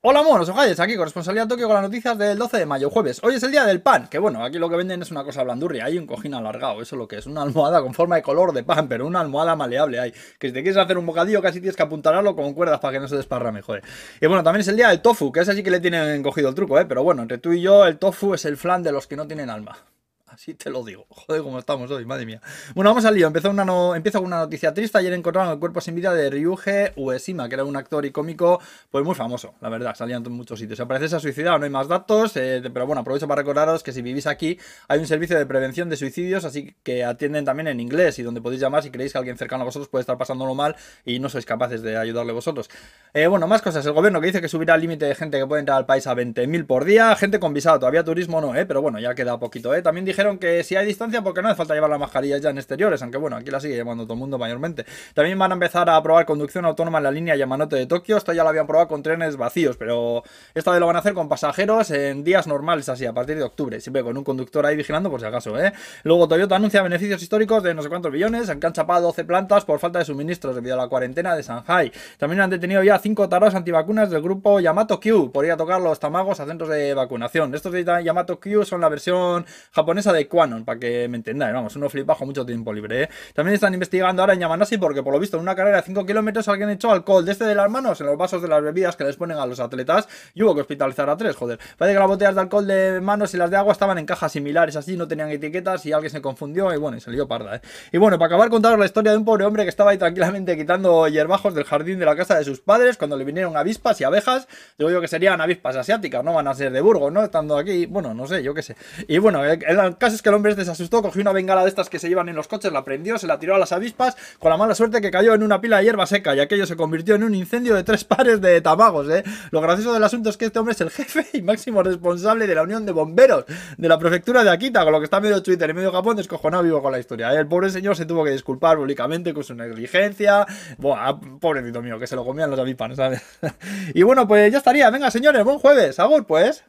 Hola monos, ojalles, aquí corresponsalía Tokio con las noticias del 12 de mayo, jueves. Hoy es el día del pan, que bueno, aquí lo que venden es una cosa blandurria, hay un cojín alargado, eso es lo que es, una almohada con forma de color de pan, pero una almohada maleable hay. Que si te quieres hacer un bocadillo casi tienes que apuntarlo con cuerdas para que no se desparrame, joder. Y bueno, también es el día del tofu, que ese sí que le tienen cogido el truco, eh, pero bueno, entre tú y yo el tofu es el flan de los que no tienen alma. Así te lo digo. Joder, cómo estamos hoy, madre mía. Bueno, vamos al lío. Empezó una no... Empieza con una noticia triste. Ayer encontraron el cuerpo sin vida de Ryuge Uesima, que era un actor y cómico pues muy famoso, la verdad. Salían en muchos sitios. Se parece se ha suicidado, no hay más datos. Eh, pero bueno, aprovecho para recordaros que si vivís aquí hay un servicio de prevención de suicidios, así que atienden también en inglés y donde podéis llamar si creéis que alguien cercano a vosotros puede estar pasándolo mal y no sois capaces de ayudarle vosotros. Eh, bueno, más cosas. El gobierno que dice que subirá el límite de gente que puede entrar al país a 20.000 por día. Gente con visado. Todavía turismo no, ¿eh? Pero bueno, ya queda poquito, ¿eh? También dijeron que si hay porque no hace falta llevar la mascarilla ya en exteriores, aunque bueno, aquí la sigue llevando todo el mundo mayormente. También van a empezar a probar conducción autónoma en la línea Yamanote de Tokio, esto ya lo habían probado con trenes vacíos, pero esta vez lo van a hacer con pasajeros en días normales, así, a partir de octubre, siempre con un conductor ahí vigilando por si acaso, ¿eh? Luego Toyota anuncia beneficios históricos de no sé cuántos billones, han chapado 12 plantas por falta de suministros debido a la cuarentena de Shanghai. También han detenido ya 5 taros antivacunas del grupo Yamato Q por ir a tocar los tamagos a centros de vacunación. Estos de Yamato Q son la versión japonesa de Quanon, para que me entendáis, vamos, uno flipa con mucho tiempo libre, ¿eh? También están investigando ahora en Yamanashi porque por lo visto en una carrera de 5 kilómetros alguien echó alcohol de este de las manos en los vasos de las bebidas que les ponen a los atletas y hubo que hospitalizar a tres, joder. Parece que las botellas de alcohol de manos y las de agua estaban en cajas similares así, no tenían etiquetas y alguien se confundió y bueno, y salió parda, ¿eh? Y bueno, para acabar contaros la historia de un pobre hombre que estaba ahí tranquilamente quitando hierbajos del jardín de la casa de sus padres cuando le vinieron avispas y abejas, digo yo que serían avispas asiáticas, no van a ser de Burgos, ¿no? Estando aquí, bueno, no sé, yo qué sé. Y bueno, el, caso es que el hombre este se asustó, cogió una bengala de estas que se llevan en los coches, la prendió, se la tiró a las avispas, con la mala suerte que cayó en una pila de hierba seca y aquello se convirtió en un incendio de tres pares de tamagos, ¿eh? Lo gracioso del asunto es que este hombre es el jefe y máximo responsable de la Unión de Bomberos de la prefectura de Akita, con lo que está medio Twitter y medio Japón, descojonado vivo con la historia. ¿eh? El pobre señor se tuvo que disculpar públicamente con su negligencia. Buah, pobrecito mío, que se lo comían los avispas, ¿sabes? y bueno, pues ya estaría. Venga, señores, buen jueves. Agur, pues.